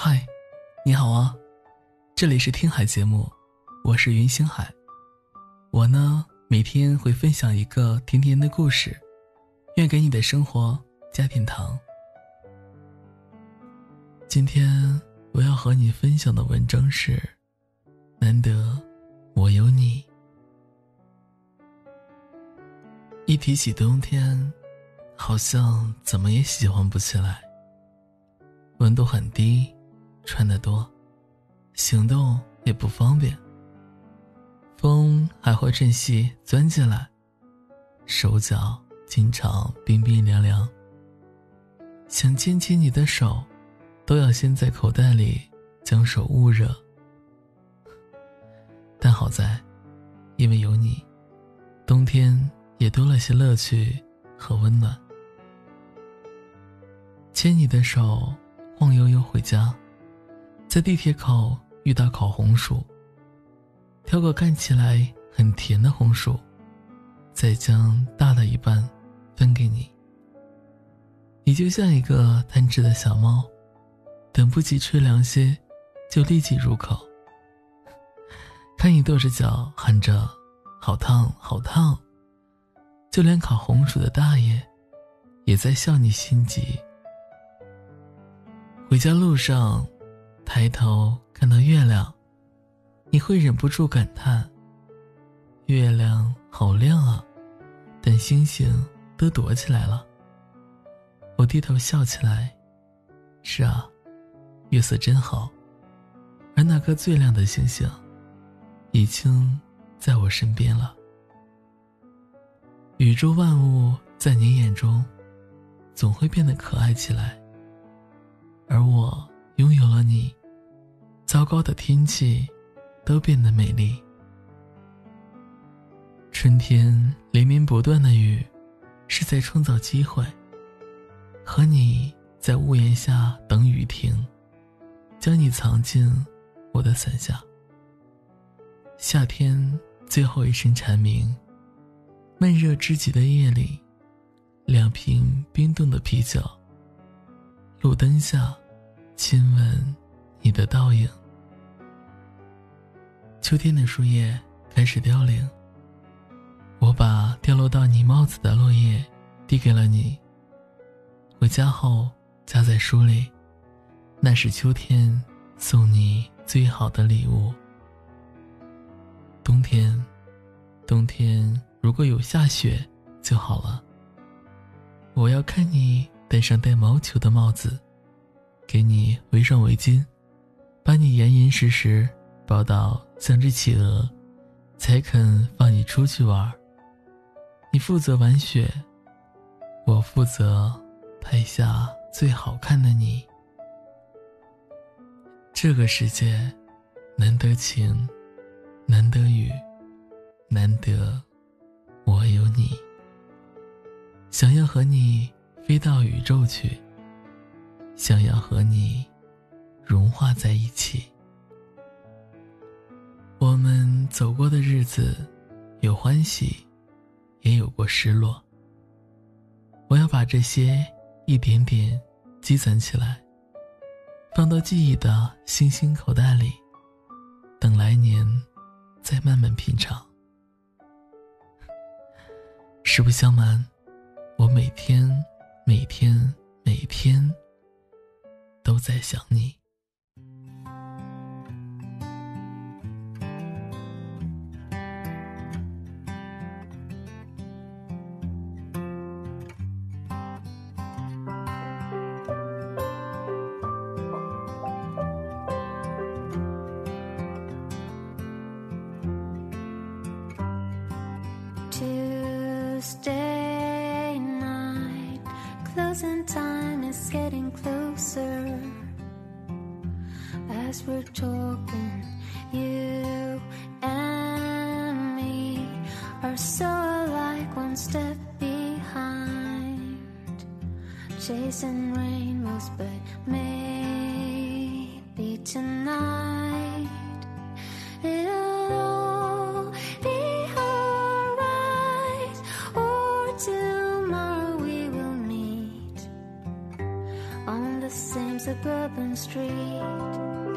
嗨，你好啊，这里是听海节目，我是云星海。我呢，每天会分享一个甜甜的故事，愿给你的生活加点糖。今天我要和你分享的文章是：难得我有你。一提起冬天，好像怎么也喜欢不起来。温度很低，穿得多，行动也不方便。风还会趁隙钻进来，手脚经常冰冰凉凉。想牵起你的手，都要先在口袋里将手捂热。但好在，因为有你，冬天。也多了些乐趣和温暖。牵你的手，晃悠悠回家，在地铁口遇到烤红薯，挑个看起来很甜的红薯，再将大的一半分给你。你就像一个贪吃的小猫，等不及吃凉些，就立即入口。看你跺着脚喊着“好烫，好烫”。就连烤红薯的大爷，也在笑你心急。回家路上，抬头看到月亮，你会忍不住感叹：“月亮好亮啊！”但星星都躲起来了。我低头笑起来：“是啊，月色真好。”而那颗最亮的星星，已经在我身边了。宇宙万物在你眼中，总会变得可爱起来。而我拥有了你，糟糕的天气都变得美丽。春天连绵不断的雨，是在创造机会。和你在屋檐下等雨停，将你藏进我的伞下。夏天最后一声蝉鸣。闷热之极的夜里，两瓶冰冻的啤酒。路灯下，亲吻你的倒影。秋天的树叶开始凋零。我把掉落到你帽子的落叶递给了你。回家后夹在书里，那是秋天送你最好的礼物。冬天，冬天。如果有下雪就好了。我要看你戴上带毛球的帽子，给你围上围巾，把你严严实实抱到像只企鹅，才肯放你出去玩。你负责玩雪，我负责拍下最好看的你。这个世界，难得晴，难得雨，难得。我有你，想要和你飞到宇宙去，想要和你融化在一起。我们走过的日子，有欢喜，也有过失落。我要把这些一点点积攒起来，放到记忆的星星口袋里，等来年再慢慢品尝。实不相瞒，我每天、每天、每天都在想你。Tuesday night, closing time is getting closer. As we're talking, you and me are so alike, one step behind. Chasing rainbows, but maybe tonight suburban street.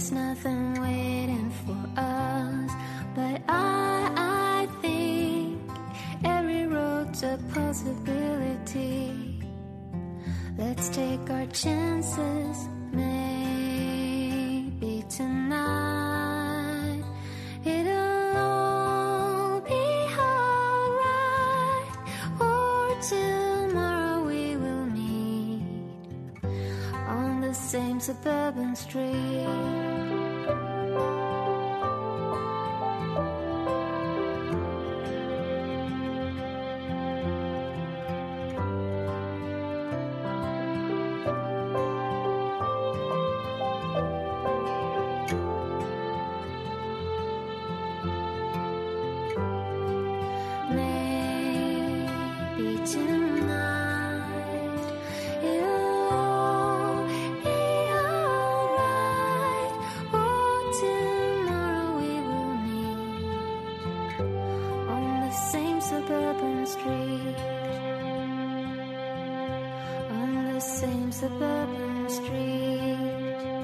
There's nothing waiting for us, but I, I think every road's a possibility. Let's take our chances, maybe tonight. It'll all be alright, or tomorrow we will meet on the same suburban street. same suburban street.